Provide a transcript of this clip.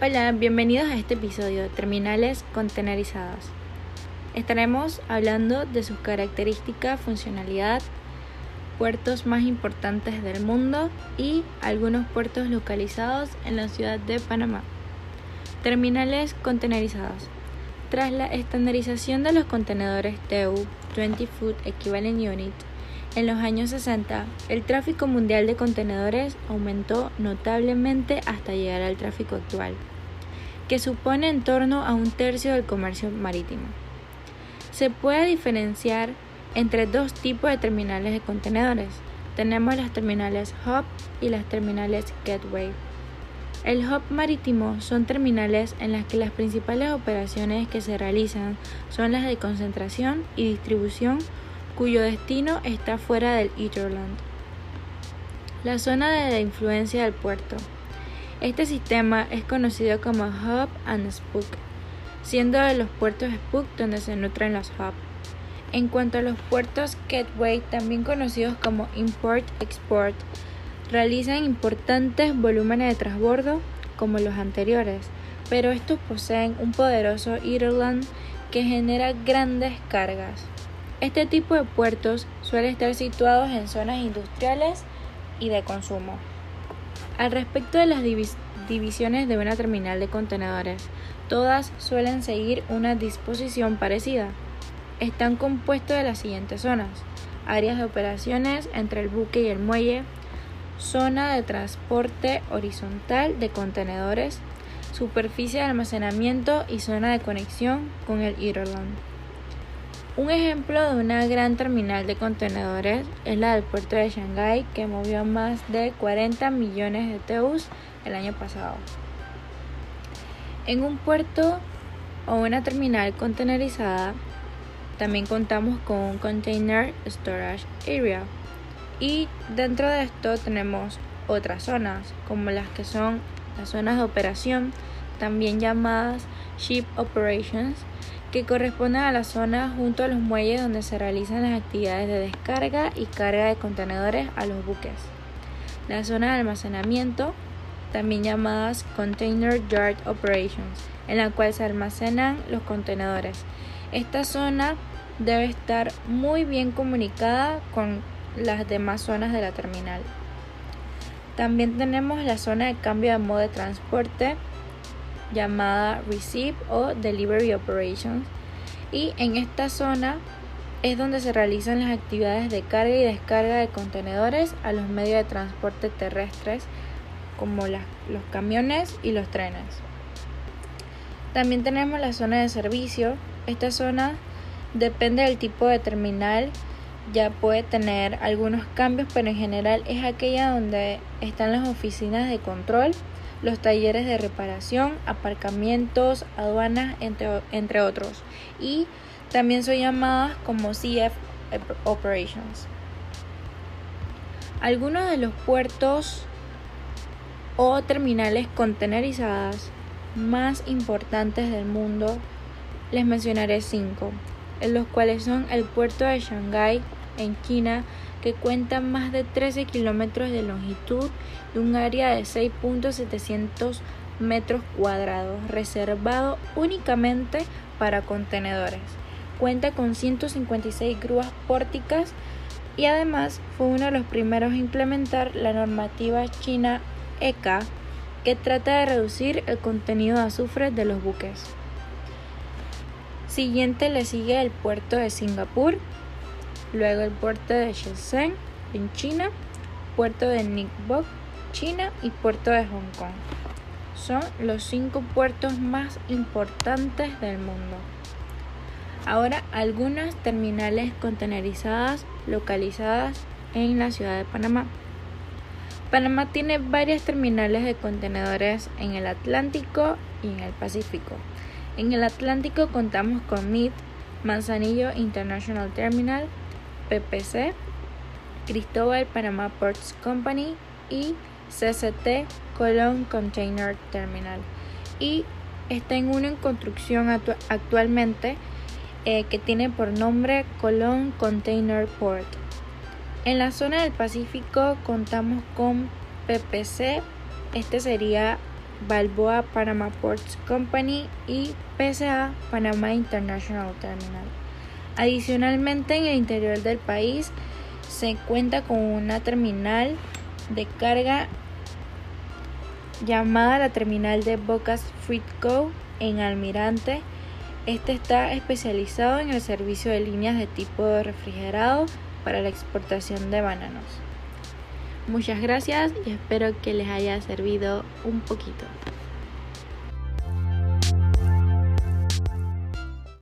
Hola, bienvenidos a este episodio de Terminales Contenerizados. Estaremos hablando de sus características, funcionalidad, puertos más importantes del mundo y algunos puertos localizados en la ciudad de Panamá. Terminales contenerizados. Tras la estandarización de los contenedores TEU 20 Foot Equivalent Unit en los años 60, el tráfico mundial de contenedores aumentó notablemente hasta llegar al tráfico actual, que supone en torno a un tercio del comercio marítimo. Se puede diferenciar entre dos tipos de terminales de contenedores. Tenemos las terminales hub y las terminales gateway. El hub marítimo son terminales en las que las principales operaciones que se realizan son las de concentración y distribución cuyo destino está fuera del hinterland. La zona de influencia del puerto. Este sistema es conocido como hub and spook, siendo de los puertos spook donde se nutren los hubs. En cuanto a los puertos gateway, también conocidos como import-export, realizan importantes volúmenes de transbordo como los anteriores, pero estos poseen un poderoso hinterland que genera grandes cargas. Este tipo de puertos suele estar situados en zonas industriales y de consumo. Al respecto de las divisiones de una terminal de contenedores, todas suelen seguir una disposición parecida. Están compuestos de las siguientes zonas: áreas de operaciones entre el buque y el muelle, zona de transporte horizontal de contenedores, superficie de almacenamiento y zona de conexión con el Irland. Un ejemplo de una gran terminal de contenedores es la del puerto de Shanghái que movió más de 40 millones de TEUs el año pasado. En un puerto o una terminal contenerizada también contamos con un Container Storage Area y dentro de esto tenemos otras zonas, como las que son las zonas de operación, también llamadas Ship Operations, que corresponden a la zona junto a los muelles donde se realizan las actividades de descarga y carga de contenedores a los buques. La zona de almacenamiento, también llamadas Container Yard Operations, en la cual se almacenan los contenedores. Esta zona debe estar muy bien comunicada con las demás zonas de la terminal. También tenemos la zona de cambio de modo de transporte llamada Receive o Delivery Operations y en esta zona es donde se realizan las actividades de carga y descarga de contenedores a los medios de transporte terrestres como los camiones y los trenes. También tenemos la zona de servicio. Esta zona depende del tipo de terminal ya puede tener algunos cambios, pero en general es aquella donde están las oficinas de control, los talleres de reparación, aparcamientos, aduanas, entre, entre otros. Y también son llamadas como CF Operations. Algunos de los puertos o terminales contenerizadas más importantes del mundo, les mencionaré cinco, en los cuales son el puerto de Shanghái, en China que cuenta más de 13 kilómetros de longitud y un área de 6.700 metros cuadrados, reservado únicamente para contenedores. Cuenta con 156 grúas pórticas y además fue uno de los primeros a implementar la normativa china ECA que trata de reducir el contenido de azufre de los buques. Siguiente le sigue el puerto de Singapur, luego el puerto de Shenzhen en China, puerto de Bok, China y puerto de Hong Kong. Son los cinco puertos más importantes del mundo. Ahora algunas terminales contenerizadas localizadas en la ciudad de Panamá. Panamá tiene varias terminales de contenedores en el Atlántico y en el Pacífico. En el Atlántico contamos con MIT, Manzanillo International Terminal, PPC, Cristóbal Panama Ports Company y CCT Colón Container Terminal. Y está en una en construcción actualmente eh, que tiene por nombre Colón Container Port. En la zona del Pacífico contamos con PPC, este sería Balboa Panama Ports Company y PSA Panama International Terminal. Adicionalmente, en el interior del país se cuenta con una terminal de carga llamada la terminal de Bocas Freight Co. en Almirante. Este está especializado en el servicio de líneas de tipo refrigerado para la exportación de bananos. Muchas gracias y espero que les haya servido un poquito.